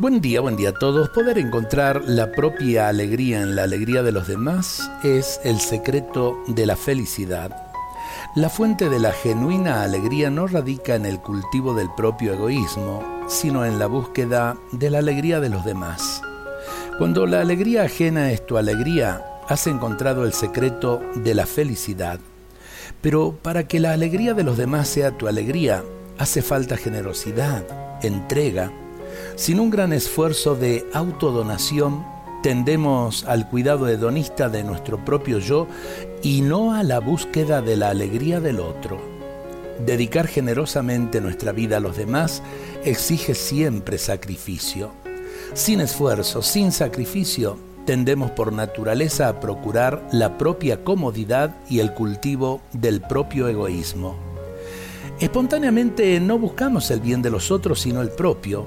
Buen día, buen día a todos. Poder encontrar la propia alegría en la alegría de los demás es el secreto de la felicidad. La fuente de la genuina alegría no radica en el cultivo del propio egoísmo, sino en la búsqueda de la alegría de los demás. Cuando la alegría ajena es tu alegría, has encontrado el secreto de la felicidad. Pero para que la alegría de los demás sea tu alegría, hace falta generosidad, entrega, sin un gran esfuerzo de autodonación, tendemos al cuidado hedonista de nuestro propio yo y no a la búsqueda de la alegría del otro. Dedicar generosamente nuestra vida a los demás exige siempre sacrificio. Sin esfuerzo, sin sacrificio, tendemos por naturaleza a procurar la propia comodidad y el cultivo del propio egoísmo. Espontáneamente no buscamos el bien de los otros sino el propio,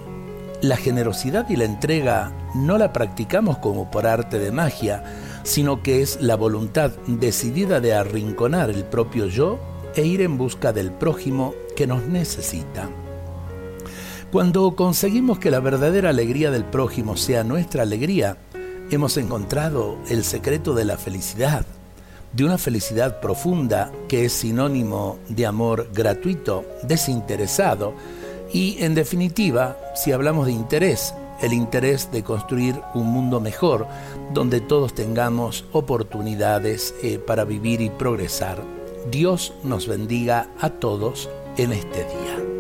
la generosidad y la entrega no la practicamos como por arte de magia, sino que es la voluntad decidida de arrinconar el propio yo e ir en busca del prójimo que nos necesita. Cuando conseguimos que la verdadera alegría del prójimo sea nuestra alegría, hemos encontrado el secreto de la felicidad, de una felicidad profunda que es sinónimo de amor gratuito, desinteresado, y en definitiva, si hablamos de interés, el interés de construir un mundo mejor, donde todos tengamos oportunidades eh, para vivir y progresar. Dios nos bendiga a todos en este día.